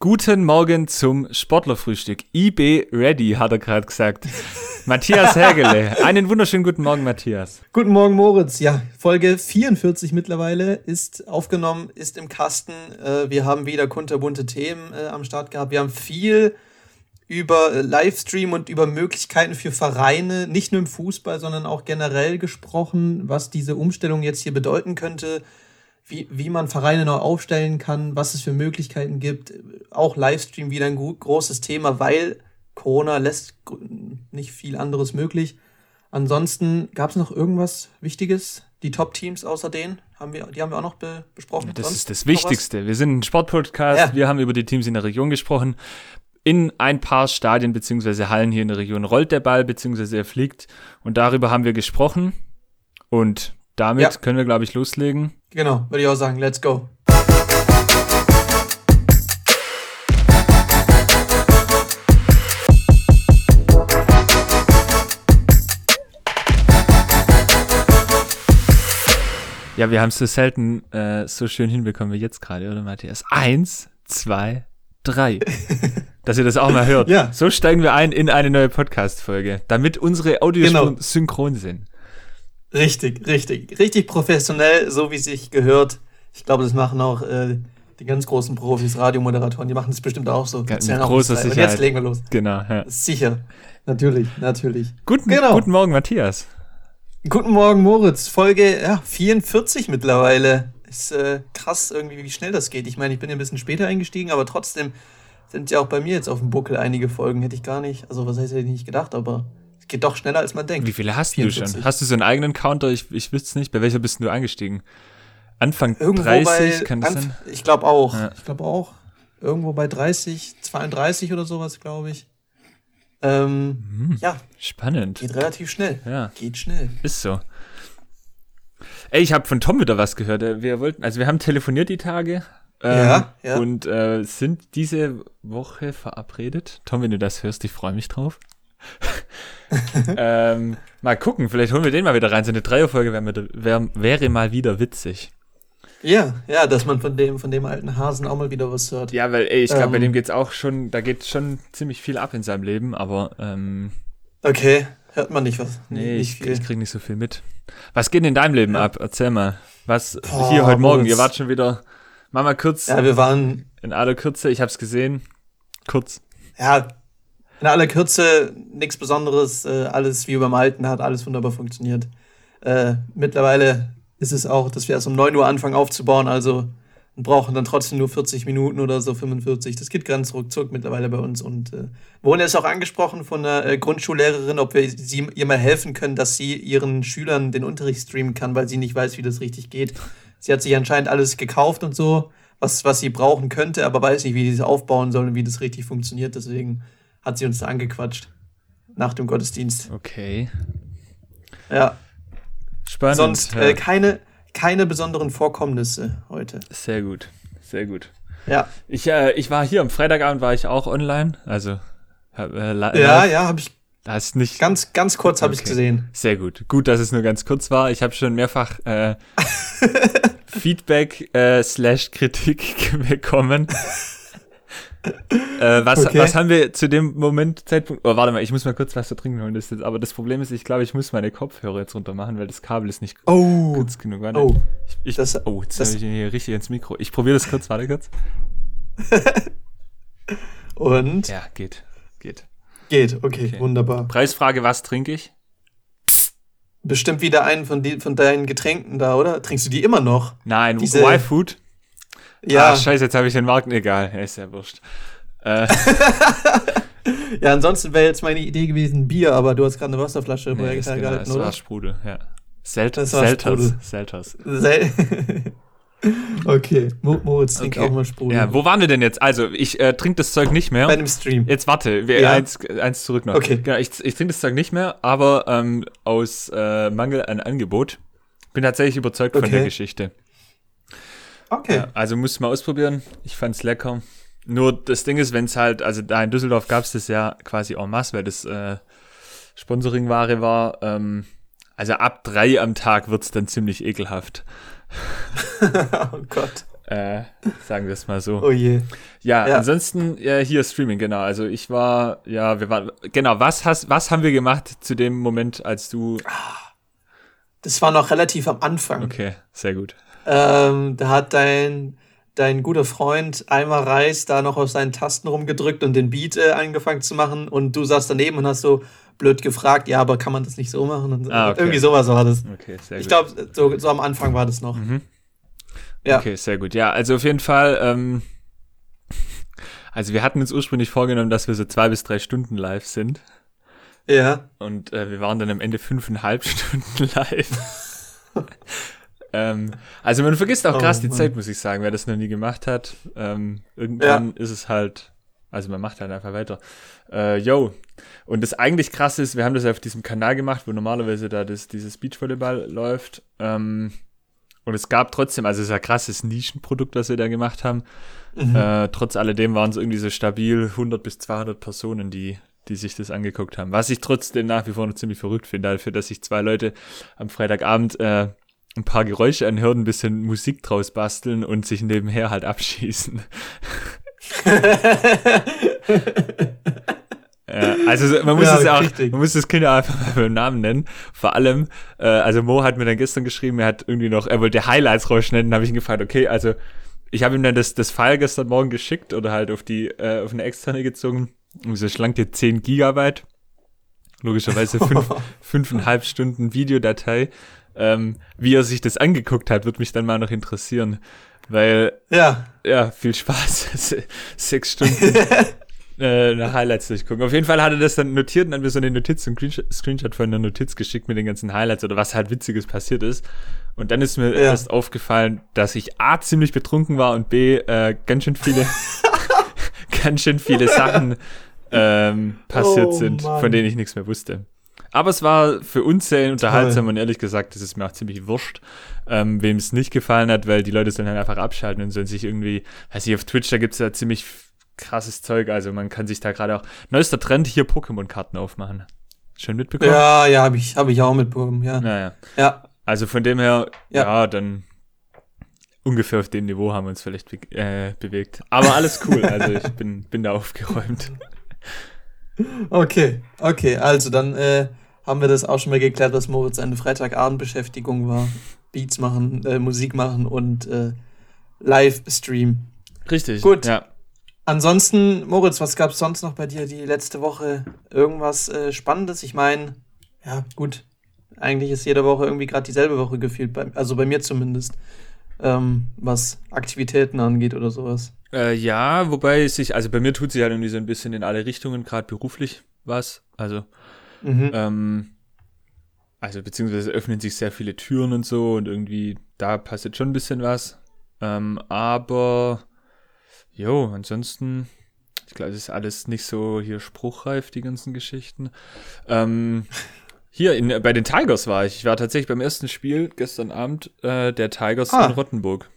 Guten Morgen zum Sportlerfrühstück. IB ready, hat er gerade gesagt. Matthias Hägele. Einen wunderschönen guten Morgen, Matthias. Guten Morgen, Moritz. Ja, Folge 44 mittlerweile ist aufgenommen, ist im Kasten. Äh, wir haben wieder kunterbunte Themen äh, am Start gehabt. Wir haben viel über äh, Livestream und über Möglichkeiten für Vereine, nicht nur im Fußball, sondern auch generell gesprochen, was diese Umstellung jetzt hier bedeuten könnte wie, wie man Vereine neu aufstellen kann, was es für Möglichkeiten gibt. Auch Livestream wieder ein großes Thema, weil Corona lässt nicht viel anderes möglich. Ansonsten gab es noch irgendwas Wichtiges? Die Top-Teams außer denen, haben wir, die haben wir auch noch be besprochen. Das Sonst ist das Wichtigste. Wir sind ein Sportpodcast, ja. wir haben über die Teams in der Region gesprochen. In ein paar Stadien bzw. Hallen hier in der Region rollt der Ball bzw. er fliegt. Und darüber haben wir gesprochen. Und damit ja. können wir, glaube ich, loslegen. Genau, würde ich auch sagen. Let's go. Ja, wir haben es so selten äh, so schön hinbekommen wie jetzt gerade, oder Matthias? Eins, zwei, drei. Dass ihr das auch mal hört. Ja. So steigen wir ein in eine neue Podcast-Folge, damit unsere Audios genau. synchron sind. Richtig, richtig. Richtig professionell, so wie sich gehört. Ich glaube, das machen auch äh, die ganz großen Profis, Radiomoderatoren, die machen das bestimmt auch so. Ganz große Sicherheit. Und jetzt legen wir los. Genau, ja. Sicher. Natürlich, natürlich. Guten, genau. guten Morgen, Matthias. Guten Morgen, Moritz. Folge ja, 44 mittlerweile. Ist äh, krass irgendwie, wie schnell das geht. Ich meine, ich bin ja ein bisschen später eingestiegen, aber trotzdem sind ja auch bei mir jetzt auf dem Buckel einige Folgen. Hätte ich gar nicht, also was heißt, hätte ich nicht gedacht, aber geht doch schneller, als man denkt. Wie viele hast 44. du schon? Hast du so einen eigenen Counter? Ich, ich wüsste es nicht. Bei welcher bist du eingestiegen? Anfang Irgendwo 30, bei, kann das Anf sein? Ich glaube auch. Ja. Ich glaube auch. Irgendwo bei 30, 32 oder sowas, glaube ich. Ähm, hm, ja. Spannend. Geht relativ schnell. Ja. Geht schnell. Ist so. Ey, ich habe von Tom wieder was gehört. Äh, wir wollten, also wir haben telefoniert die Tage. Ähm, ja, ja. Und äh, sind diese Woche verabredet. Tom, wenn du das hörst, ich freue mich drauf. ähm, mal gucken, vielleicht holen wir den mal wieder rein. So eine Dreierfolge wäre, wär, wäre mal wieder witzig. Ja, ja, dass man von dem, von dem alten Hasen auch mal wieder was hört. Ja, weil, ey, ich glaube, ähm, bei dem geht's auch schon, da geht schon ziemlich viel ab in seinem Leben, aber ähm, Okay, hört man nicht was. Nee, nicht ich, ich krieg nicht so viel mit. Was geht in deinem Leben ja. ab? Erzähl mal. Was Boah, hier heute Morgen? Ihr wart schon wieder. Mach mal kurz. Ja, wir waren. In aller Kürze, ich hab's gesehen. Kurz. Ja, in aller Kürze nichts Besonderes, äh, alles wie beim Alten hat alles wunderbar funktioniert. Äh, mittlerweile ist es auch, dass wir erst um 9 Uhr anfangen aufzubauen, also brauchen dann trotzdem nur 40 Minuten oder so 45. Das geht ganz ruckzuck mittlerweile bei uns. Und äh, wurden jetzt auch angesprochen von einer äh, Grundschullehrerin, ob wir sie, ihr mal helfen können, dass sie ihren Schülern den Unterricht streamen kann, weil sie nicht weiß, wie das richtig geht. Sie hat sich anscheinend alles gekauft und so, was, was sie brauchen könnte, aber weiß nicht, wie sie es aufbauen soll und wie das richtig funktioniert. Deswegen hat sie uns da angequatscht. Nach dem Gottesdienst. Okay. Ja. Spannend. Sonst äh, keine, keine besonderen Vorkommnisse heute. Sehr gut. Sehr gut. Ja. Ich, äh, ich war hier am Freitagabend, war ich auch online. Also. Äh, ja, ja, habe ich. Das nicht. Ganz, ganz kurz habe okay. ich gesehen. Sehr gut. Gut, dass es nur ganz kurz war. Ich habe schon mehrfach äh, Feedback äh, slash Kritik bekommen. Äh, was, okay. was haben wir zu dem Moment, Zeitpunkt? Oh, warte mal, ich muss mal kurz was zu trinken holen. Das jetzt, aber das Problem ist, ich glaube, ich muss meine Kopfhörer jetzt runter machen, weil das Kabel ist nicht oh. kurz genug. Warte. Oh, ich, ich, das, oh jetzt habe ich hier richtig ins Mikro. Ich probiere das kurz, warte kurz. Und? Ja, geht. Geht. Geht, okay, okay, wunderbar. Preisfrage, was trinke ich? Bestimmt wieder einen von, die, von deinen Getränken da, oder? Trinkst du die immer noch? Nein, Diese... Y-Food. Ja. Ah, scheiße, jetzt habe ich den Marken egal. Ist ja wurscht. Äh. ja, ansonsten wäre jetzt meine Idee gewesen Bier, aber du hast gerade eine Wasserflasche nee, das genau, gehalten, oder? Das war Sprudel, ja. Selters. Selters. Selters. Sel okay, Moritz trinkt okay. auch mal Sprudel. Ja, wo waren wir denn jetzt? Also, ich äh, trinke das Zeug nicht mehr. Bei einem Stream. Jetzt warte, wir, ja. eins, eins zurück noch. Okay. Genau, ich, ich trinke das Zeug nicht mehr, aber ähm, aus äh, Mangel an Angebot bin tatsächlich überzeugt okay. von der Geschichte. Okay. Ja, also musst du mal ausprobieren. Ich fand's lecker. Nur das Ding ist, wenn es halt, also da in Düsseldorf gab es das ja quasi en masse, weil das äh, Sponsoringware war. Ähm, also ab drei am Tag wird's dann ziemlich ekelhaft. oh Gott. Äh, sagen wir es mal so. Oh je. Ja, ja. ansonsten ja, hier Streaming, genau. Also ich war, ja, wir waren, genau, was hast, was haben wir gemacht zu dem Moment, als du. Das war noch relativ am Anfang. Okay, sehr gut. Ähm, da hat dein, dein guter Freund Eimer Reis da noch auf seinen Tasten rumgedrückt und den Beat äh, angefangen zu machen und du saßt daneben und hast so blöd gefragt, ja, aber kann man das nicht so machen? Und ah, okay. Irgendwie sowas war das. Okay, sehr ich glaube, so, so am Anfang war das noch. Mhm. Ja. Okay, sehr gut. Ja, also auf jeden Fall, ähm, also wir hatten uns ursprünglich vorgenommen, dass wir so zwei bis drei Stunden live sind. Ja. Und äh, wir waren dann am Ende fünfeinhalb Stunden live. ähm, also man vergisst auch krass oh, die Zeit, muss ich sagen, wer das noch nie gemacht hat. Ähm, irgendwann ja. ist es halt, also man macht halt einfach weiter. Äh, yo. Und das eigentlich krass ist, wir haben das auf diesem Kanal gemacht, wo normalerweise da das, dieses Beachvolleyball läuft. Ähm, und es gab trotzdem, also es ist ein krasses Nischenprodukt, was wir da gemacht haben. Mhm. Äh, trotz alledem waren es irgendwie so stabil 100 bis 200 Personen, die, die sich das angeguckt haben. Was ich trotzdem nach wie vor noch ziemlich verrückt finde, dafür, dass sich zwei Leute am Freitagabend äh, ein paar Geräusche anhören, ein bisschen Musik draus basteln und sich nebenher halt abschießen. Ja, also man muss ja, es auch, richtig. man muss das Kind einfach mal beim Namen nennen. Vor allem, äh, also Mo hat mir dann gestern geschrieben, er hat irgendwie noch, er wollte Highlights rausschneiden, habe ich ihn gefragt, okay, also ich habe ihm dann das, das File gestern Morgen geschickt oder halt auf die, äh, auf eine externe gezogen. Und so schlanke 10 Gigabyte. Logischerweise fünf, fünfeinhalb Stunden Videodatei. Ähm, wie er sich das angeguckt hat, wird mich dann mal noch interessieren. Weil, ja, ja viel Spaß. Sechs Stunden äh, nach Highlights durchgucken. Auf jeden Fall hat er das dann notiert und dann mir so eine Notiz, ein Screenshot von einer Notiz geschickt mit den ganzen Highlights oder was halt Witziges passiert ist. Und dann ist mir ja. erst aufgefallen, dass ich A, ziemlich betrunken war und B, äh, ganz schön viele, ganz schön viele Sachen ähm, passiert oh, sind, Mann. von denen ich nichts mehr wusste. Aber es war für uns sehr unterhaltsam Toll. und ehrlich gesagt, das ist mir auch ziemlich wurscht, ähm, wem es nicht gefallen hat, weil die Leute sollen halt einfach abschalten und sollen sich irgendwie, weiß ich, auf Twitch, da gibt's ja ziemlich krasses Zeug. Also man kann sich da gerade auch. Neuester Trend hier Pokémon-Karten aufmachen. Schön mitbekommen? Ja, ja, habe ich, hab ich auch mitbekommen, ja. Naja. Ja. Also von dem her, ja, ja dann ungefähr auf dem Niveau haben wir uns vielleicht be äh, bewegt. Aber alles cool. also ich bin, bin da aufgeräumt. Okay, okay. Also dann äh, haben wir das auch schon mal geklärt, dass Moritz eine Freitagabendbeschäftigung war. Beats machen, äh, Musik machen und äh, Livestream. Richtig. Gut. Ja. Ansonsten, Moritz, was gab es sonst noch bei dir die letzte Woche? Irgendwas äh, Spannendes? Ich meine, ja, gut. Eigentlich ist jede Woche irgendwie gerade dieselbe Woche gefühlt, bei, also bei mir zumindest, ähm, was Aktivitäten angeht oder sowas. Äh, ja, wobei es sich, also bei mir tut sich halt irgendwie so ein bisschen in alle Richtungen, gerade beruflich was. Also, mhm. ähm, also beziehungsweise öffnen sich sehr viele Türen und so und irgendwie da passiert schon ein bisschen was. Ähm, aber Jo, ansonsten, ich glaube, es ist alles nicht so hier spruchreif, die ganzen Geschichten. Ähm, hier in, bei den Tigers war ich. Ich war tatsächlich beim ersten Spiel gestern Abend äh, der Tigers ah. in Rottenburg.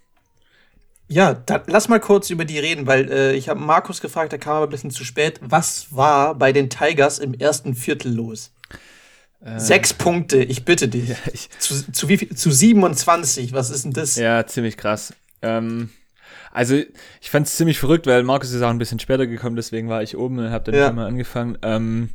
Ja, da, lass mal kurz über die reden, weil äh, ich habe Markus gefragt, der kam aber ein bisschen zu spät. Was war bei den Tigers im ersten Viertel los? Äh, Sechs Punkte, ich bitte dich. Ja, ich, zu, zu, wie viel? Zu 27, was ist denn das? Ja, ziemlich krass. Ähm, also ich fand es ziemlich verrückt, weil Markus ist auch ein bisschen später gekommen, deswegen war ich oben und habe dann ja. schon mal angefangen. Ähm,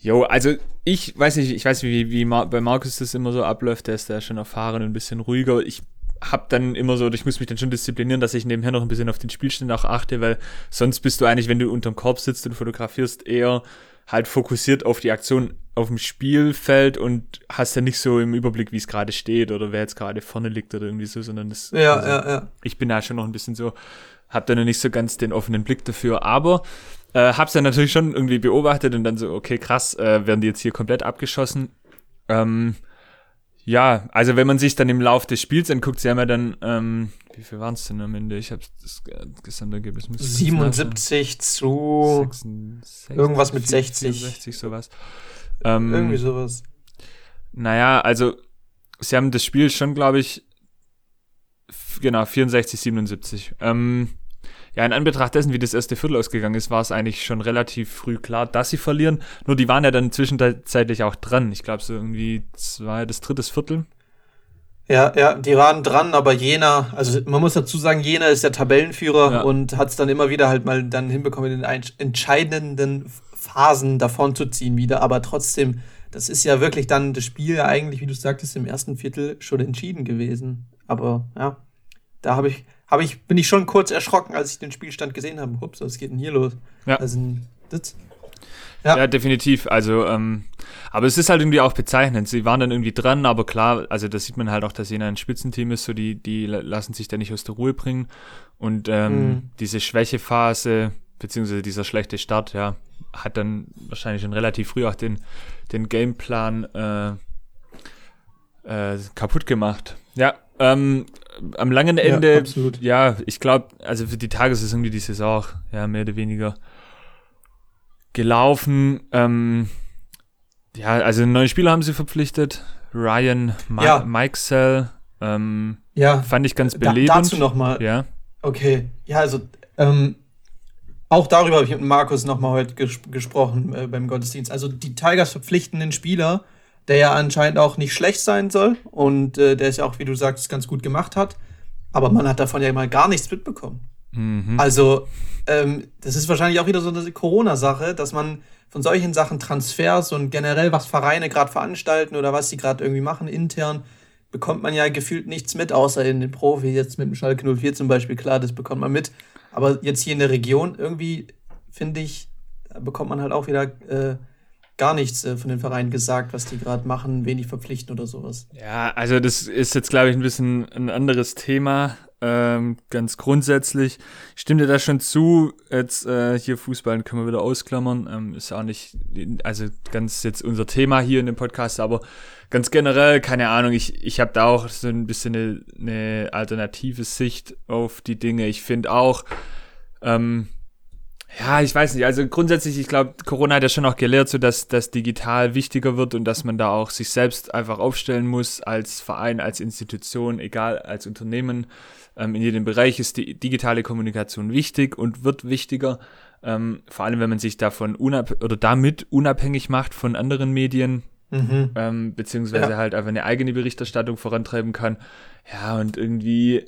jo, also ich weiß nicht, ich weiß nicht, wie, wie Mar bei Markus das immer so abläuft, der ist da schon erfahren und ein bisschen ruhiger. Ich hab dann immer so, ich muss mich dann schon disziplinieren, dass ich nebenher noch ein bisschen auf den Spielstand auch achte, weil sonst bist du eigentlich, wenn du unterm Korb sitzt und fotografierst, eher halt fokussiert auf die Aktion auf dem Spielfeld und hast ja nicht so im Überblick, wie es gerade steht oder wer jetzt gerade vorne liegt oder irgendwie so, sondern das. Ja, also, ja, ja. Ich bin da schon noch ein bisschen so, hab da noch nicht so ganz den offenen Blick dafür, aber äh, hab's dann natürlich schon irgendwie beobachtet und dann so, okay, krass, äh, werden die jetzt hier komplett abgeschossen. Ähm, ja, also wenn man sich dann im Lauf des Spiels anguckt, sie haben ja dann, ähm, wie viel waren es denn am Ende? Ich habe das Gesamtergebnis. 77 zu 66, irgendwas mit 60. 64, sowas. Ähm, Irgendwie sowas. Naja, also sie haben das Spiel schon, glaube ich, genau, 64, 77. Ähm, ja, in Anbetracht dessen, wie das erste Viertel ausgegangen ist, war es eigentlich schon relativ früh klar, dass sie verlieren. Nur die waren ja dann zwischenzeitlich auch dran. Ich glaube, so irgendwie zwei, das drittes Viertel. Ja, ja, die waren dran, aber Jena, also man muss dazu sagen, Jena ist der Tabellenführer Ja. und hat es dann immer wieder halt mal dann hinbekommen, in den entscheidenden Phasen davon zu ziehen wieder. Aber trotzdem, das ist ja wirklich dann das Spiel ja eigentlich, wie du sagtest, im ersten Viertel schon entschieden gewesen. Aber ja, da habe ich, habe ich, bin ich schon kurz erschrocken, als ich den Spielstand gesehen habe. Ups, was geht denn hier los? Ja. Also, das, Ja, Ja. definitiv. Also, ähm, aber es ist halt irgendwie auch bezeichnend. Sie waren dann irgendwie dran, aber klar, also das sieht man halt auch, dass Jena ein Spitzenteam ist, so die, die la- lassen sich da nicht aus der Ruhe bringen. Und ähm, Mhm. diese Schwächephase, beziehungsweise dieser schlechte Start, ja, hat dann wahrscheinlich schon relativ früh auch den, den Gameplan äh, äh, kaputt gemacht. Ja, ähm, am langen Ende, Ja, absolut. ja, ich glaube, also für die Tages ist irgendwie die Saison auch, ja, mehr oder weniger gelaufen. Ähm, ja, also einen neuen Spieler haben sie verpflichtet. Ryan Ma Ja. Mikesell. Ähm, ja, fand ich ganz da, belebend. dazu nochmal. Ja. Okay, ja, also ähm, auch darüber habe ich mit Markus nochmal heute ges gesprochen äh, beim Gottesdienst. Also die Tigers verpflichten einen Spieler, der ja anscheinend auch nicht schlecht sein soll und äh, der es ja auch, wie du sagst, ganz gut gemacht hat. Aber man hat davon ja mal gar nichts mitbekommen. Mhm. Also, ähm, das ist wahrscheinlich auch wieder so eine Corona-Sache, dass man von solchen Sachen Transfers und generell, was Vereine gerade veranstalten oder was sie gerade irgendwie machen intern, bekommt man ja gefühlt nichts mit, außer in den Profi, jetzt mit dem Schalke 04 zum Beispiel, klar, das bekommt man mit. Aber jetzt hier in der Region irgendwie, finde ich, bekommt man halt auch wieder äh, gar nichts äh, von den Vereinen gesagt, was die gerade machen, wen die verpflichten oder sowas. Ja, also das ist jetzt, glaube ich, ein bisschen ein anderes Thema. Ähm, ganz grundsätzlich. Ich stimme dir da schon zu. Jetzt äh, hier Fußball können wir wieder ausklammern. Ähm, ist auch nicht, also ganz jetzt unser Thema hier in dem Podcast, aber ganz generell, keine Ahnung, ich, ich habe da auch so ein bisschen eine, eine alternative Sicht auf die Dinge. Ich finde auch, ähm, ja, ich weiß nicht. Also grundsätzlich, ich glaube, Corona hat ja schon auch gelehrt, so dass das digital wichtiger wird und dass man da auch sich selbst einfach aufstellen muss als Verein, als Institution, egal als Unternehmen. Ähm, in jedem Bereich ist die digitale Kommunikation wichtig und wird wichtiger. Ähm, vor allem, wenn man sich davon unab oder damit unabhängig macht von anderen Medien, Mhm. ähm, beziehungsweise Ja. halt einfach eine eigene Berichterstattung vorantreiben kann. Ja, und irgendwie,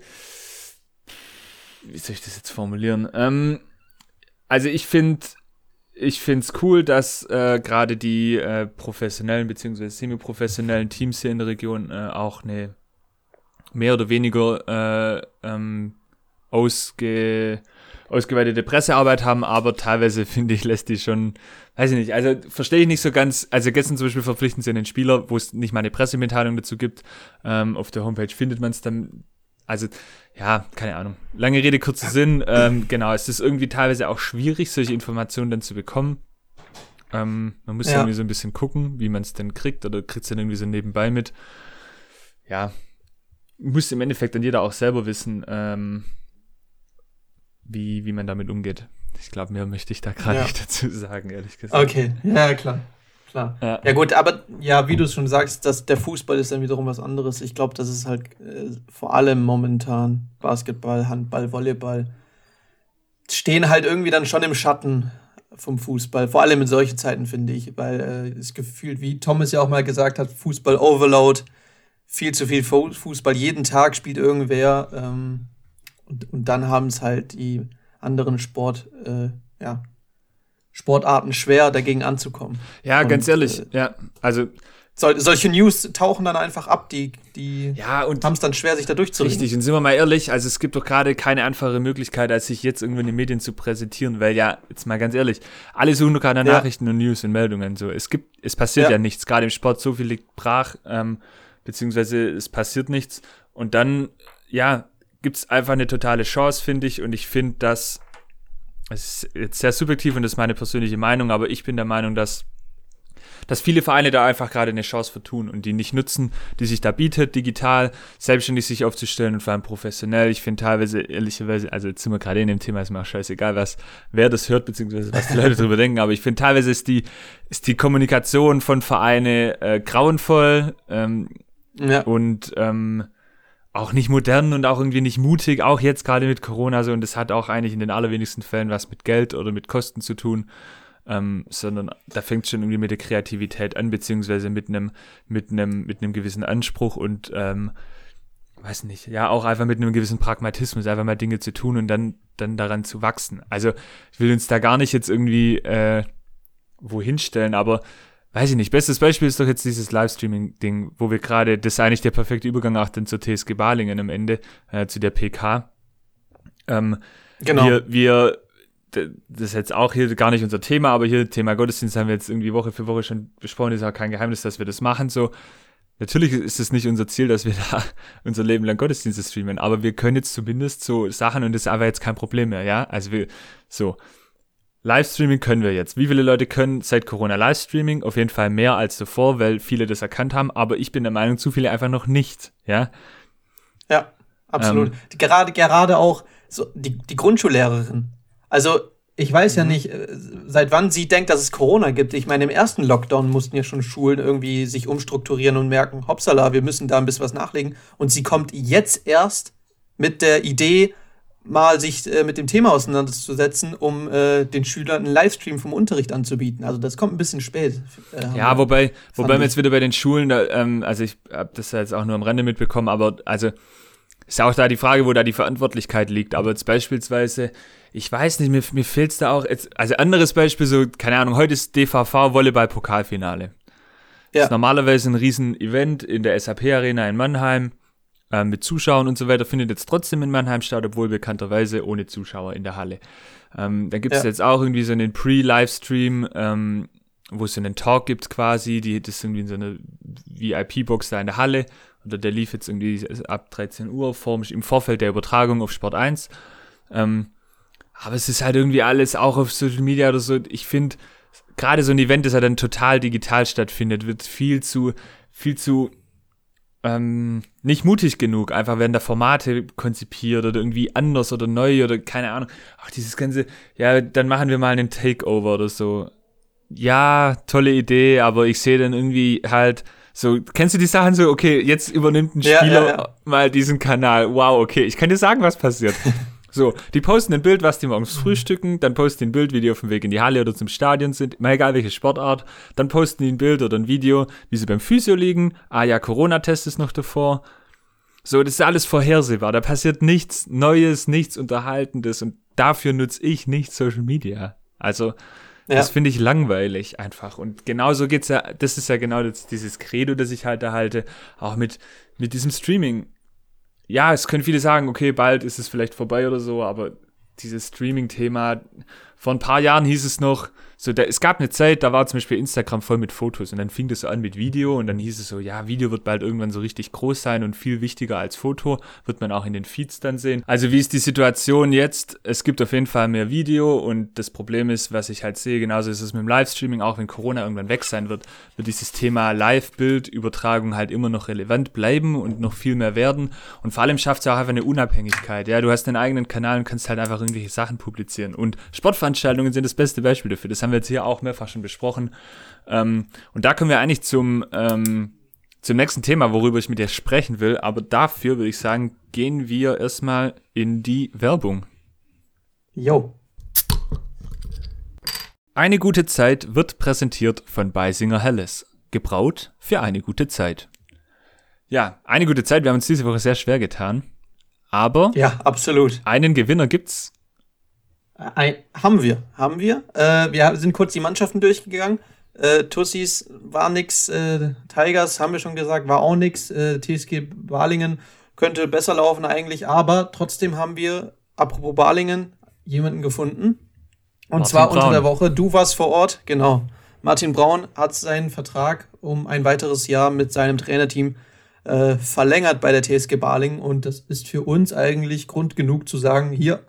wie soll ich das jetzt formulieren? Ähm, also ich finde, ich finde es cool, dass äh, gerade die äh, professionellen beziehungsweise semi-professionellen Teams hier in der Region äh, auch eine mehr oder weniger äh, ähm, ausge, ausgeweitete Pressearbeit haben, aber teilweise finde ich, lässt die schon, weiß ich nicht, also verstehe ich nicht so ganz, also gestern zum Beispiel verpflichten sie einen Spieler, wo es nicht mal eine Pressemitteilung dazu gibt, ähm, auf der Homepage findet man es dann, also ja, keine Ahnung, lange Rede, kurzer Sinn, ähm, genau, es ist irgendwie teilweise auch schwierig, solche Informationen dann zu bekommen, ähm, man muss Ja. irgendwie so ein bisschen gucken, wie man es denn kriegt oder kriegt es dann irgendwie so nebenbei mit, ja, muss im Endeffekt dann jeder auch selber wissen, ähm, wie, wie man damit umgeht. Ich glaube, mehr möchte ich da gerade Ja. nicht dazu sagen, ehrlich gesagt. Okay, ja, klar. Klar. Ja. Ja. gut, aber ja, wie du es schon sagst, dass der Fußball ist dann wiederum was anderes. Ich glaube, das ist halt äh, vor allem momentan Basketball, Handball, Volleyball stehen halt irgendwie dann schon im Schatten vom Fußball. Vor allem in solchen Zeiten finde ich, weil äh, es gefühlt, wie Thomas ja auch mal gesagt hat, Fußball Overload, viel zu viel Fu- Fußball, jeden Tag spielt irgendwer ähm, und, und dann haben es halt die anderen Sport, äh, ja, Sportarten schwer, dagegen anzukommen. Ja, Und, ganz ehrlich, äh, ja, also, Sol solche News tauchen dann einfach ab, die, die ja, und haben es dann schwer, sich da durchzuringen. richtig, und sind wir mal ehrlich, also es gibt doch gerade keine einfache Möglichkeit, als sich jetzt irgendwo in den Medien zu präsentieren, weil ja, jetzt mal ganz ehrlich, alle suchen doch gerade Ja. Nachrichten und News und Meldungen, so, es gibt, es passiert ja, Ja. nichts, gerade im Sport, so viel liegt brach, ähm, beziehungsweise es passiert nichts, und dann, ja, gibt's einfach eine totale Chance, finde ich, und ich finde, dass es ist jetzt sehr subjektiv und das ist meine persönliche Meinung, aber ich bin der Meinung, dass, dass viele Vereine da einfach gerade eine Chance vertun und die nicht nutzen, die sich da bietet, digital, selbstständig sich aufzustellen und vor allem professionell. Ich finde teilweise, ehrlicherweise, also jetzt sind wir gerade in dem Thema, ist mir auch scheißegal, was, wer das hört, beziehungsweise was die Leute drüber denken, aber ich finde teilweise ist die, ist die Kommunikation von Vereine äh, grauenvoll, ähm, Ja. und ähm, auch nicht modern und auch irgendwie nicht mutig, auch jetzt gerade mit Corona so. Und das hat auch eigentlich in den allerwenigsten Fällen was mit Geld oder mit Kosten zu tun, ähm, sondern da fängt schon irgendwie mit der Kreativität an, beziehungsweise mit einem mit einem mit einem gewissen Anspruch und ähm, weiß nicht, ja, auch einfach mit einem gewissen Pragmatismus, einfach mal Dinge zu tun und dann, dann daran zu wachsen. Also ich will uns da gar nicht jetzt irgendwie äh, wohin stellen, aber weiß ich nicht, bestes Beispiel ist doch jetzt dieses Livestreaming-Ding, wo wir gerade, das ist eigentlich der perfekte Übergang auch dann zur TSG Balingen am Ende, äh, zu der PK. Ähm, genau. Wir, wir, das ist jetzt auch hier gar nicht unser Thema, aber hier Thema Gottesdienst haben wir jetzt irgendwie Woche für Woche schon besprochen, ist auch kein Geheimnis, dass wir das machen, so. Natürlich ist es nicht unser Ziel, dass wir da unser Leben lang Gottesdienste streamen, aber wir können jetzt zumindest so Sachen und das ist aber jetzt kein Problem mehr, ja? Also wir, so. Livestreaming können wir jetzt. Wie viele Leute können seit Corona Livestreaming? Auf jeden Fall mehr als zuvor, weil viele das erkannt haben, aber ich bin der Meinung, zu viele einfach noch nicht, ja? Ja, absolut. Ähm, gerade, gerade auch so die, die Grundschullehrerin. Also ich weiß ja mhm. nicht, äh, seit wann sie denkt, dass es Corona gibt. Ich meine, im ersten Lockdown mussten ja schon Schulen irgendwie sich umstrukturieren und merken, hoppsala, wir müssen da ein bisschen was nachlegen. Und sie kommt jetzt erst mit der Idee, mal sich äh, mit dem Thema auseinanderzusetzen, um äh, den Schülern einen Livestream vom Unterricht anzubieten. Also das kommt ein bisschen spät. Äh, ja, wobei, wobei wir jetzt wieder bei den Schulen, da, ähm, also ich habe das jetzt auch nur am Rande mitbekommen, aber also ist auch da die Frage, wo da die Verantwortlichkeit liegt. Aber jetzt beispielsweise ich weiß nicht, mir, mir fehlt es da auch. Jetzt, also anderes Beispiel, so, keine Ahnung, heute ist DVV Volleyball-Pokalfinale. Ja. Das ist normalerweise ein Riesen-Event in der SAP-Arena in Mannheim äh, mit Zuschauern und so weiter, findet jetzt trotzdem in Mannheim statt, obwohl bekannterweise ohne Zuschauer in der Halle. Ähm, dann gibt es ja. jetzt auch irgendwie so einen Pre-Livestream, ähm, wo es so einen Talk gibt quasi, die, das ist irgendwie in so einer VIP-Box da in der Halle. Oder der lief jetzt irgendwie ab 13 Uhr vor, im Vorfeld der Übertragung auf Sport 1. Ähm, aber es ist halt irgendwie alles auch auf Social Media oder so. Ich finde, gerade so ein Event, das ja dann total digital stattfindet, wird viel zu, viel zu ähm, nicht mutig genug. Einfach werden da Formate konzipiert oder irgendwie anders oder neu oder keine Ahnung. Ach, dieses ganze, ja, dann machen wir mal einen Takeover oder so. Ja, tolle Idee, aber ich sehe dann irgendwie halt so, kennst du die Sachen so, okay, jetzt übernimmt ein Spieler ja, ja, ja. mal diesen Kanal. Wow, okay, ich kann dir sagen, was passiert. So, die posten ein Bild, was die morgens mhm. frühstücken, dann posten die ein Bild, wie die auf dem Weg in die Halle oder zum Stadion sind, mal egal welche Sportart, dann posten die ein Bild oder ein Video, wie sie beim Physio liegen, ah ja, Corona-Test ist noch davor. So, das ist alles vorhersehbar, da passiert nichts Neues, nichts Unterhaltendes und dafür nutze ich nicht Social Media. Also, ja. das finde ich langweilig einfach. Und genauso geht's ja, das ist ja genau das, dieses Credo, das ich halt erhalte, auch mit, mit diesem Streaming ja, es können viele sagen, okay, bald ist es vielleicht vorbei oder so, aber dieses Streaming-Thema, vor ein paar Jahren hieß es noch, so, da, es gab eine Zeit, da war zum Beispiel Instagram voll mit Fotos und dann fing das so an mit Video und dann hieß es so, ja, Video wird bald irgendwann so richtig groß sein und viel wichtiger als Foto, wird man auch in den Feeds dann sehen. Also wie ist die Situation jetzt? Es gibt auf jeden Fall mehr Video und das Problem ist, was ich halt sehe, genauso ist es mit dem Livestreaming, auch wenn Corona irgendwann weg sein wird, wird dieses Thema Live-Bild-Übertragung halt immer noch relevant bleiben und noch viel mehr werden und vor allem schafft es auch einfach eine Unabhängigkeit. Ja, du hast deinen eigenen Kanal und kannst halt einfach irgendwelche Sachen publizieren und Sportveranstaltungen sind das beste Beispiel dafür. Das haben wir jetzt hier auch mehrfach schon besprochen. Ähm, und da kommen wir eigentlich zum, ähm, zum nächsten Thema, worüber ich mit dir sprechen will. Aber dafür würde ich sagen, gehen wir erstmal in die Werbung. Jo. Eine gute Zeit wird präsentiert von Beisinger Helles. Gebraut für eine gute Zeit. Ja, eine gute Zeit. Wir haben uns diese Woche sehr schwer getan. Aber. Ja, absolut. Einen Gewinner gibt's. Ein, haben wir, haben wir. Äh, wir sind kurz die Mannschaften durchgegangen. Äh, Tussis war nix, äh, Tigers haben wir schon gesagt, war auch nix. Äh, TSG Balingen könnte besser laufen eigentlich, aber trotzdem haben wir, apropos Balingen, jemanden gefunden. Und Martin zwar Braun. unter der Woche. Du warst vor Ort, genau. Martin Braun hat seinen Vertrag um ein weiteres Jahr mit seinem Trainerteam äh, verlängert bei der TSG Balingen und das ist für uns eigentlich Grund genug zu sagen, hier,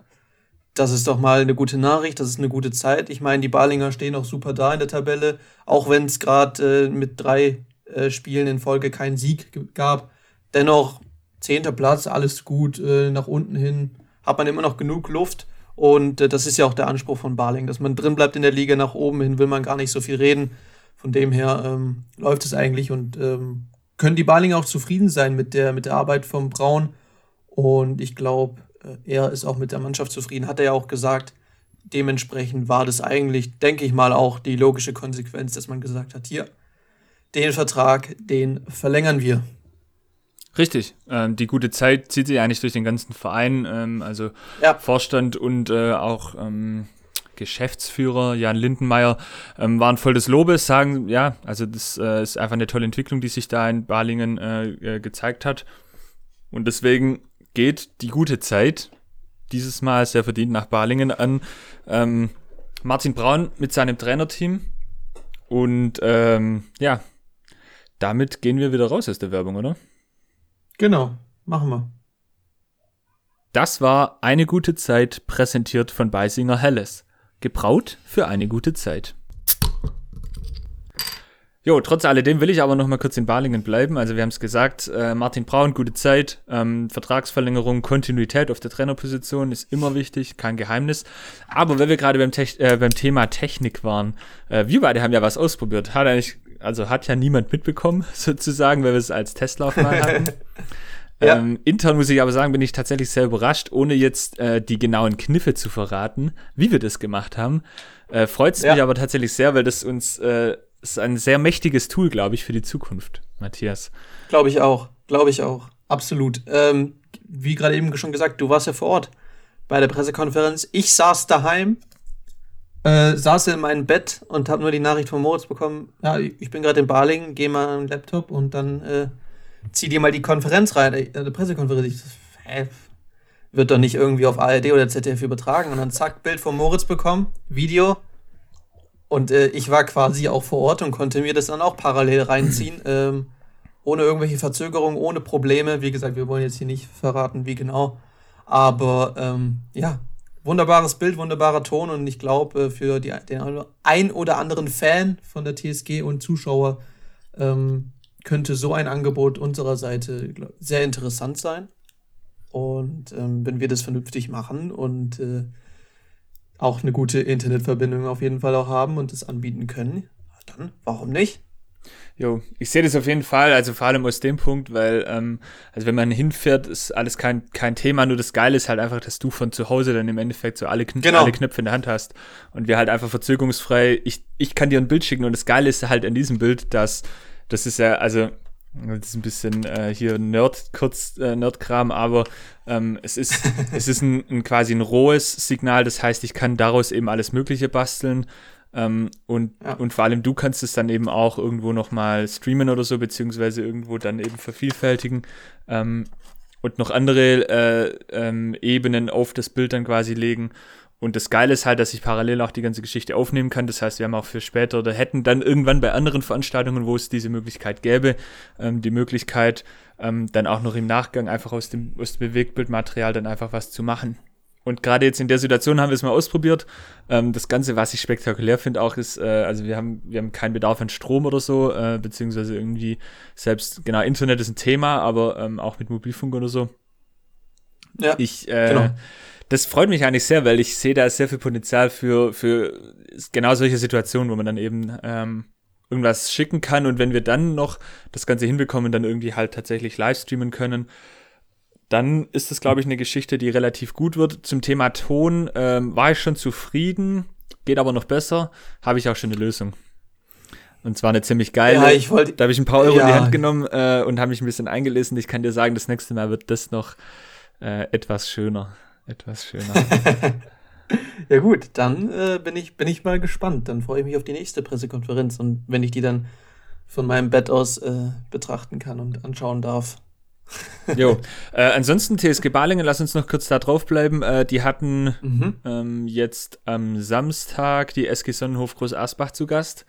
das ist doch mal eine gute Nachricht, das ist eine gute Zeit. Ich meine, die Balinger stehen auch super da in der Tabelle, auch wenn es gerade äh, mit drei äh, Spielen in Folge keinen Sieg gab. Dennoch, zehnter Platz, alles gut, äh, nach unten hin hat man immer noch genug Luft. Und äh, das ist ja auch der Anspruch von Baling, dass man drin bleibt in der Liga, nach oben hin will man gar nicht so viel reden. Von dem her ähm, läuft es eigentlich und ähm, können die Balinger auch zufrieden sein mit der, mit der Arbeit vom Braun. Und ich glaube, er ist auch mit der Mannschaft zufrieden, hat er ja auch gesagt. Dementsprechend war das eigentlich, denke ich mal, auch die logische Konsequenz, dass man gesagt hat, hier, den Vertrag, den verlängern wir. Richtig. Ähm, die gute Zeit zieht sich eigentlich durch den ganzen Verein. Ähm, also ja. Vorstand und äh, auch ähm, Geschäftsführer Jan Lindenmeier ähm, waren voll des Lobes, sagen, ja, also das äh, ist einfach eine tolle Entwicklung, die sich da in Balingen äh, äh, gezeigt hat. Und deswegen geht die gute Zeit dieses Mal sehr verdient nach Balingen an ähm, Martin Braun mit seinem Trainerteam. Und ähm, ja, damit gehen wir wieder raus aus der Werbung, oder? Genau, machen wir. Das war eine gute Zeit, präsentiert von Beisinger Helles. Gebraut für eine gute Zeit. Jo, trotz alledem will ich aber noch mal kurz in Balingen bleiben. Also wir haben es gesagt, äh, Martin Braun, gute Zeit, ähm, Vertragsverlängerung, Kontinuität auf der Trainerposition ist immer wichtig, kein Geheimnis. Aber wenn wir gerade beim, äh, beim Thema Technik waren, äh, wir beide haben ja was ausprobiert. Hat eigentlich, also hat ja niemand mitbekommen, sozusagen, weil wir es als Testlauf mal hatten. Ja. Ähm, intern muss ich aber sagen, bin ich tatsächlich sehr überrascht, ohne jetzt äh, die genauen Kniffe zu verraten, wie wir das gemacht haben. Äh, Freut es ja. mich aber tatsächlich sehr, weil das uns äh, ist ein sehr mächtiges Tool, glaube ich, für die Zukunft, Matthias. Glaube ich auch, glaube ich auch, absolut. Ähm, wie gerade eben schon gesagt, du warst ja vor Ort bei der Pressekonferenz. Ich saß daheim, äh, saß in meinem Bett und habe nur die Nachricht von Moritz bekommen, ja, ich bin gerade in Balingen, geh mal an den Laptop und dann äh, zieh dir mal die Konferenz rein, äh, eine Pressekonferenz. Ich, hä? Wird doch nicht irgendwie auf ARD oder ZDF übertragen. Und dann zack, Bild von Moritz bekommen, Video. Und äh, ich war quasi auch vor Ort und konnte mir das dann auch parallel reinziehen. ähm, ohne irgendwelche Verzögerungen, ohne Probleme. Wie gesagt, wir wollen jetzt hier nicht verraten, wie genau. Aber ähm, ja, wunderbares Bild, wunderbarer Ton und ich glaube, äh, für die, den ein oder anderen Fan von der TSG und Zuschauer ähm, könnte so ein Angebot unserer Seite sehr interessant sein. Und ähm, wenn wir das vernünftig machen und äh, auch eine gute Internetverbindung auf jeden Fall auch haben und das anbieten können, dann warum nicht? Jo, ich sehe das auf jeden Fall, also vor allem aus dem Punkt, weil, ähm, also wenn man hinfährt, ist alles kein, kein Thema, nur das Geile ist halt einfach, dass du von zu Hause dann im Endeffekt so alle, Kn genau. alle Knöpfe in der Hand hast und wir halt einfach verzögerungsfrei, ich, ich kann dir ein Bild schicken und das Geile ist halt an diesem Bild, dass das ist ja, also, das ist ein bisschen äh, hier Nerd, kurz äh, Nerdkram, aber ähm, es ist, es ist ein, ein, quasi ein rohes Signal, das heißt, ich kann daraus eben alles Mögliche basteln. Ähm, und, ja. und vor allem du kannst es dann eben auch irgendwo nochmal streamen oder so, beziehungsweise irgendwo dann eben vervielfältigen ähm, und noch andere äh, ähm, Ebenen auf das Bild dann quasi legen. Und das Geile ist halt, dass ich parallel auch die ganze Geschichte aufnehmen kann. Das heißt, wir haben auch für später oder hätten dann irgendwann bei anderen Veranstaltungen, wo es diese Möglichkeit gäbe, ähm, die Möglichkeit, ähm, dann auch noch im Nachgang einfach aus dem, aus dem Bewegtbildmaterial dann einfach was zu machen. Und gerade jetzt in der Situation haben wir es mal ausprobiert. Ähm, das Ganze, was ich spektakulär finde, auch ist, äh, also wir haben, wir haben keinen Bedarf an Strom oder so, äh, beziehungsweise irgendwie selbst, genau, Internet ist ein Thema, aber ähm, auch mit Mobilfunk oder so. Ja, ich, äh, genau das freut mich eigentlich sehr, weil ich sehe da sehr viel Potenzial für, für genau solche Situationen, wo man dann eben ähm, irgendwas schicken kann und wenn wir dann noch das Ganze hinbekommen, dann irgendwie halt tatsächlich live streamen können, dann ist das, glaube ich, eine Geschichte, die relativ gut wird. Zum Thema Ton ähm, war ich schon zufrieden, geht aber noch besser, habe ich auch schon eine Lösung. Und zwar eine ziemlich geile. Ja, ich wollte, da habe ich ein paar Euro ja. in die Hand genommen äh, und habe mich ein bisschen eingelesen. Ich kann dir sagen, das nächste Mal wird das noch äh, etwas schöner etwas schöner. ja gut, dann äh, bin, ich, bin ich mal gespannt. Dann freue ich mich auf die nächste Pressekonferenz und wenn ich die dann von meinem Bett aus äh, betrachten kann und anschauen darf. jo, äh, ansonsten TSG Balingen, lass uns noch kurz da drauf bleiben. Äh, die hatten mhm. ähm, jetzt am Samstag die SG Sonnenhof Groß Asbach zu Gast.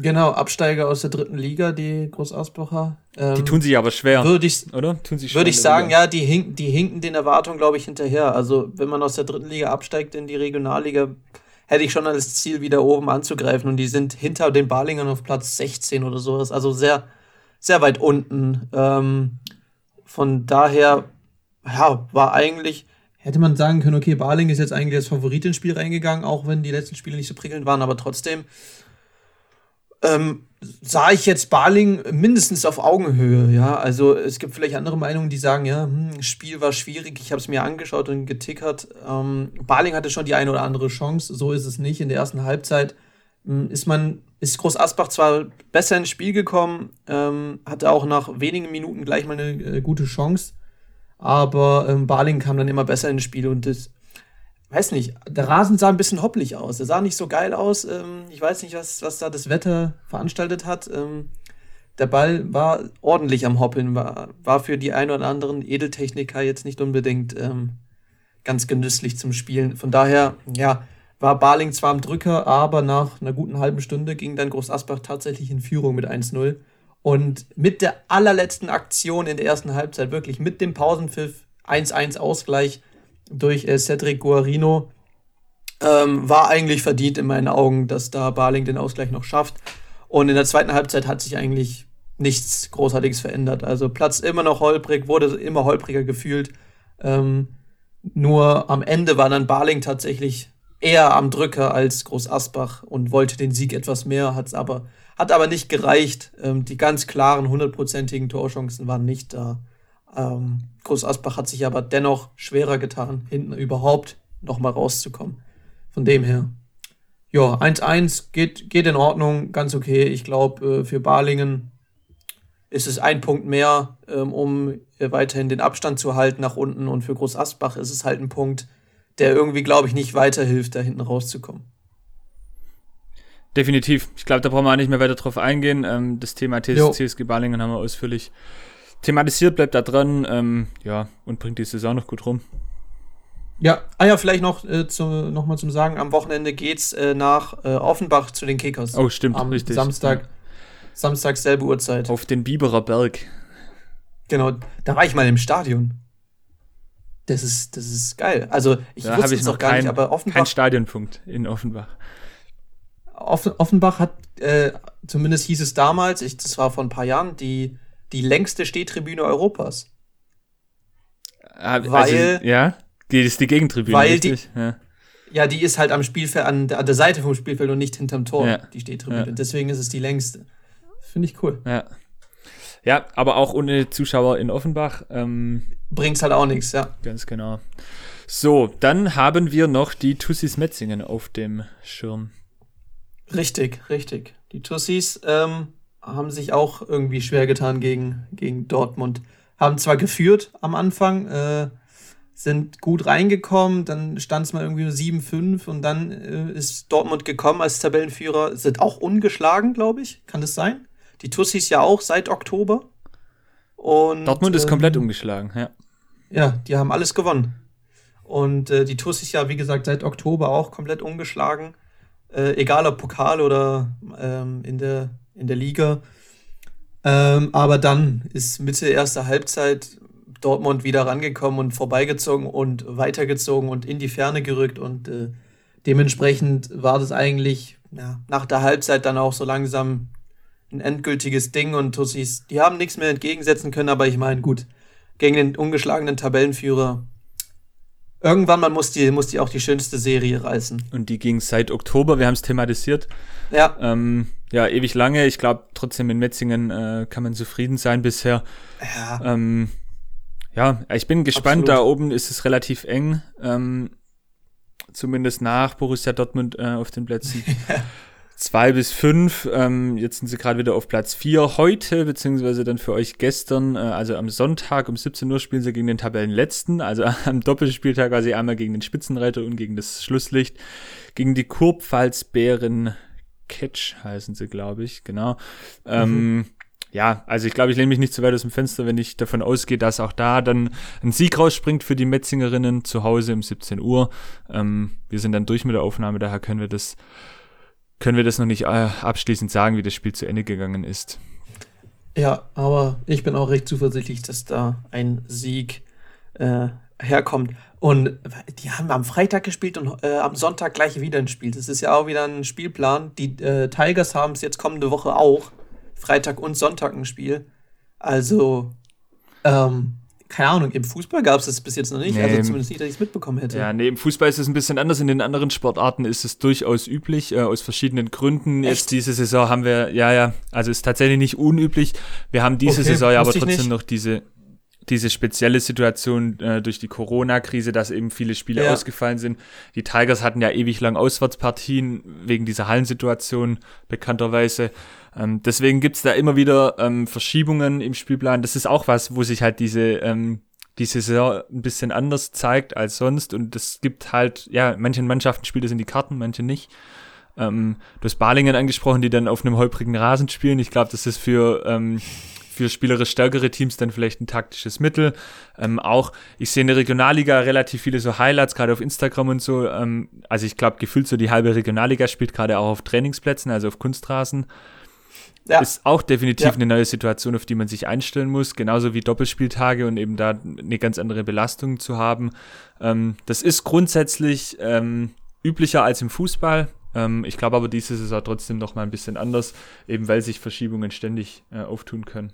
Genau, Absteiger aus der dritten Liga, die Großausbacher. Ähm, die tun sich aber schwer, würd ich, oder? Tun sich Würde ich sagen, Liga. ja, die, hinken, die hinken den Erwartungen, glaube ich, hinterher. Also, wenn man aus der dritten Liga absteigt in die Regionalliga, hätte ich schon als Ziel, wieder oben anzugreifen. Und die sind hinter den Balingern auf Platz 16 oder sowas. Also sehr, sehr weit unten. Ähm, von daher, ja, war eigentlich, hätte man sagen können, okay, Baling ist jetzt eigentlich als Favorit ins Spiel reingegangen, auch wenn die letzten Spiele nicht so prickelnd waren, aber trotzdem ähm, sah ich jetzt Barling mindestens auf Augenhöhe. Ja, also es gibt vielleicht andere Meinungen, die sagen, ja, hm, Spiel war schwierig. Ich habe es mir angeschaut und getickert. Ähm, Barling hatte schon die eine oder andere Chance. So ist es nicht. In der ersten Halbzeit hm, ist man, ist Groß Asbach zwar besser ins Spiel gekommen, ähm, hatte auch nach wenigen Minuten gleich mal eine äh, gute Chance, aber ähm, Barling kam dann immer besser ins Spiel und das, weiß nicht, der Rasen sah ein bisschen hopplig aus. Der sah nicht so geil aus. Ähm, ich weiß nicht, was, was da das Wetter veranstaltet hat. Ähm, der Ball war ordentlich am Hoppeln, war, war für die ein oder anderen Edeltechniker jetzt nicht unbedingt ähm, ganz genüsslich zum Spielen. Von daher, ja, war Barling zwar am Drücker, aber nach einer guten halben Stunde ging dann Groß Asbach tatsächlich in Führung mit 1-0. Und mit der allerletzten Aktion in der ersten Halbzeit, wirklich mit dem Pausenpfiff 1-1 Ausgleich durch äh, Cedric Guarino, ähm, war eigentlich verdient in meinen Augen, dass da Barling den Ausgleich noch schafft. Und in der zweiten Halbzeit hat sich eigentlich nichts Großartiges verändert. Also Platz immer noch holprig, wurde immer holpriger gefühlt. Ähm, nur am Ende war dann Barling tatsächlich eher am Drücker als Groß Asbach und wollte den Sieg etwas mehr, hat's aber, hat aber nicht gereicht. Ähm, die ganz klaren, hundertprozentigen Torchancen waren nicht da. Ähm, Groß Asbach hat sich aber dennoch schwerer getan, hinten überhaupt noch mal rauszukommen. Von dem her. Ja, 1-1 geht, geht in Ordnung, ganz okay. Ich glaube, äh, für Balingen ist es ein Punkt mehr, ähm, um äh, weiterhin den Abstand zu halten nach unten. Und für Groß Asbach ist es halt ein Punkt, der irgendwie, glaube ich, nicht weiterhilft, da hinten rauszukommen. Definitiv. Ich glaube, da brauchen wir auch nicht mehr weiter drauf eingehen. Ähm, das Thema TSG Balingen haben wir ausführlich thematisiert, bleibt da dran, ähm, ja, und bringt die Saison noch gut rum. Ja, ah ja, vielleicht noch, äh, zu, noch mal zum Sagen, am Wochenende geht's äh, nach äh, Offenbach zu den Kickers. Oh, stimmt, am richtig. Samstag, ja. Samstag selbe Uhrzeit. Auf den Biberer Berg. Genau, da war ich mal im Stadion. Das ist, das ist geil. Also, ich da wusste es noch gar kein, nicht, aber Offenbach. Kein Stadionpunkt in Offenbach. Offenbach hat, äh, zumindest hieß es damals, ich, das war vor ein paar Jahren, die, die längste Stehtribüne Europas. Also, weil, ja, die ist die Gegentribüne, weil richtig? Die, ja. ja. die ist halt am Spielfeld, an, an der Seite vom Spielfeld und nicht hinterm Tor, ja. die Stehtribüne. Ja. Deswegen ist es die längste. Finde ich cool. Ja. Ja, aber auch ohne Zuschauer in Offenbach. Ähm, Bringt's halt auch nichts, ja. Ganz genau. So, dann haben wir noch die Tussis Metzingen auf dem Schirm. Richtig, richtig. Die Tussis ähm, haben sich auch irgendwie schwer getan gegen, gegen Dortmund. Haben zwar geführt am Anfang, äh, sind gut reingekommen, dann stand es mal irgendwie 7-5 und dann äh, ist Dortmund gekommen als Tabellenführer, sind auch ungeschlagen, glaube ich. Kann das sein? Die Tussis ja auch seit Oktober. Und, Dortmund ist ähm, komplett umgeschlagen, ja. Ja, die haben alles gewonnen. Und äh, die Tussis ja, wie gesagt, seit Oktober auch komplett umgeschlagen. Äh, egal ob Pokal oder ähm, in, der, in der Liga. Ähm, aber dann ist Mitte erster Halbzeit Dortmund wieder rangekommen und vorbeigezogen und weitergezogen und in die Ferne gerückt. Und äh, dementsprechend war das eigentlich ja, nach der Halbzeit dann auch so langsam ein endgültiges Ding und Tussis, die haben nichts mehr entgegensetzen können, aber ich meine, gut, gegen den ungeschlagenen Tabellenführer. Irgendwann mal muss die, muss die auch die schönste Serie reißen. Und die ging seit Oktober, wir haben es thematisiert. Ja. Ähm, ja, ewig lange. Ich glaube, trotzdem in Metzingen äh, kann man zufrieden sein bisher. Ja. Ähm, ja, ich bin gespannt. Absolut. Da oben ist es relativ eng. Ähm, zumindest nach Borussia Dortmund äh, auf den Plätzen. zwei bis fünf. Ähm, jetzt sind sie gerade wieder auf Platz vier. Heute, beziehungsweise dann für euch gestern, äh, also am Sonntag um 17 Uhr spielen sie gegen den Tabellenletzten, also am Doppelspieltag quasi einmal gegen den Spitzenreiter und gegen das Schlusslicht. Gegen die Kurpfalzbären Catch heißen sie, glaube ich, genau. Ähm, mhm. ja, also ich glaube, ich lehne mich nicht zu weit aus dem Fenster, wenn ich davon ausgehe, dass auch da dann ein Sieg rausspringt für die Metzingerinnen zu Hause um 17 Uhr. Ähm, wir sind dann durch mit der Aufnahme, daher können wir das können wir das noch nicht äh, abschließend sagen, wie das Spiel zu Ende gegangen ist. Ja, aber ich bin auch recht zuversichtlich, dass da ein Sieg äh, herkommt. Und die haben am Freitag gespielt und äh, am Sonntag gleich wieder ein Spiel. Das ist ja auch wieder ein Spielplan. Die äh, Tigers haben es jetzt kommende Woche auch. Freitag und Sonntag ein Spiel. Also, ähm, keine Ahnung, im Fußball gab es das bis jetzt noch nicht. Also nee, also zumindest nicht, dass ich es mitbekommen hätte. Ja, nee, im Fußball ist es ein bisschen anders. In den anderen Sportarten ist es durchaus üblich, äh, aus verschiedenen Gründen. Echt? Jetzt diese Saison haben wir, ja, ja, also ist tatsächlich nicht unüblich. Wir haben diese okay, Saison ja aber trotzdem noch diese diese spezielle Situation äh, durch die Corona-Krise, dass eben viele Spiele ja. ausgefallen sind. Die Tigers hatten ja ewig lang Auswärtspartien wegen dieser Hallensituation bekannterweise. Ähm, deswegen gibt's da immer wieder ähm, Verschiebungen im Spielplan. Das ist auch was, wo sich halt diese ähm, die Saison ein bisschen anders zeigt als sonst. Und es gibt halt, ja, manchen Mannschaften spielt es in die Karten, manche nicht. Ähm, du hast Balingen angesprochen, die dann auf einem holprigen Rasen spielen. Ich glaube, das ist für, ähm, für spielerisch stärkere Teams dann vielleicht ein taktisches Mittel. Ähm, auch, ich sehe in der Regionalliga relativ viele so Highlights, gerade auf Instagram und so. Ähm, also ich glaube, gefühlt so die halbe Regionalliga spielt gerade auch auf Trainingsplätzen, also auf Kunstrasen. Ja. Ist auch definitiv ja. eine neue Situation, auf die man sich einstellen muss, genauso wie Doppelspieltage und eben da eine ganz andere Belastung zu haben. Ähm, das ist grundsätzlich ähm, üblicher als im Fußball. Ähm, ich glaube aber, dieses ist auch trotzdem noch mal ein bisschen anders, eben weil sich Verschiebungen ständig äh, auftun können.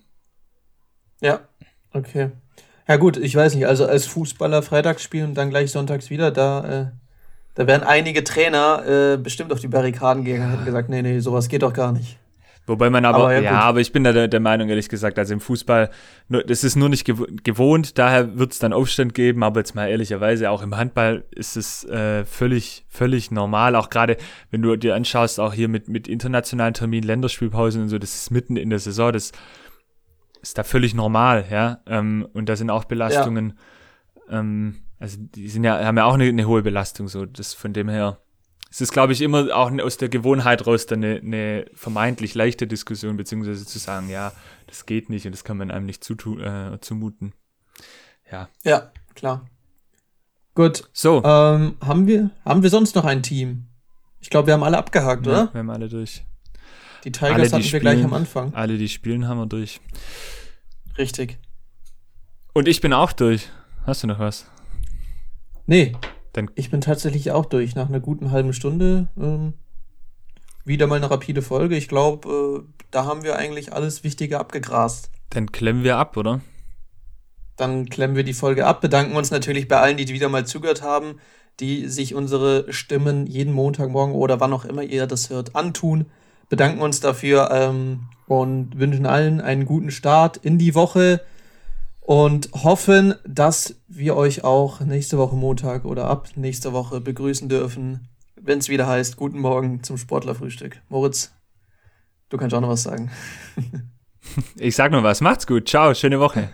Ja, okay. Ja gut, ich weiß nicht, also als Fußballer freitags spielen und dann gleich sonntags wieder, da, äh, da wären einige Trainer äh, bestimmt auf die Barrikaden gegangen und hätten gesagt, nee, nee, sowas geht doch gar nicht. Wobei man aber, aber ja, ja, aber ich bin da der, der, Meinung, ehrlich gesagt, also im Fußball, das ist nur nicht gewohnt, daher wird es dann Aufstand geben, aber jetzt mal ehrlicherweise, auch im Handball ist es äh, völlig, völlig normal, auch gerade, wenn du dir anschaust, auch hier mit, mit internationalen Terminen, Länderspielpausen und so, das ist mitten in der Saison, das ist da völlig normal, ja, ähm, und da sind auch Belastungen, ja. ähm, also die sind ja, haben ja auch eine, eine hohe Belastung, so, das von dem her, es ist, glaube ich, immer auch aus der Gewohnheit raus dann eine, eine, vermeintlich leichte Diskussion, beziehungsweise zu sagen, ja, das geht nicht und das kann man einem nicht zutu äh, zumuten. Ja. Ja, klar. Gut. So. Ähm, haben, wir, haben wir sonst noch ein Team? Ich glaube, wir haben alle abgehakt, ja, oder? Wir haben alle durch. Die Tigers alle, die hatten wir gleich am Anfang. Alle, die spielen, haben wir durch. Richtig. Und ich bin auch durch. Hast du noch was? Nee, dann ich bin tatsächlich auch durch. Nach einer guten halben Stunde ähm, wieder mal eine rapide Folge. Ich glaube, äh, da haben wir eigentlich alles Wichtige abgegrast. Dann klemmen wir ab, oder? Dann klemmen wir die Folge ab. Bedanken uns natürlich bei allen, die wieder mal zugehört haben, die sich unsere Stimmen jeden Montagmorgen oder wann auch immer ihr das hört, antun. Bedanken uns dafür ähm, und wünschen allen einen guten Start in die Woche und hoffen, dass wir euch auch nächste Woche Montag oder ab nächster Woche begrüßen dürfen, wenn es wieder heißt, guten Morgen zum Sportlerfrühstück. Moritz, du kannst auch noch was sagen. ich sag noch was. Macht's gut. Ciao. Schöne Woche.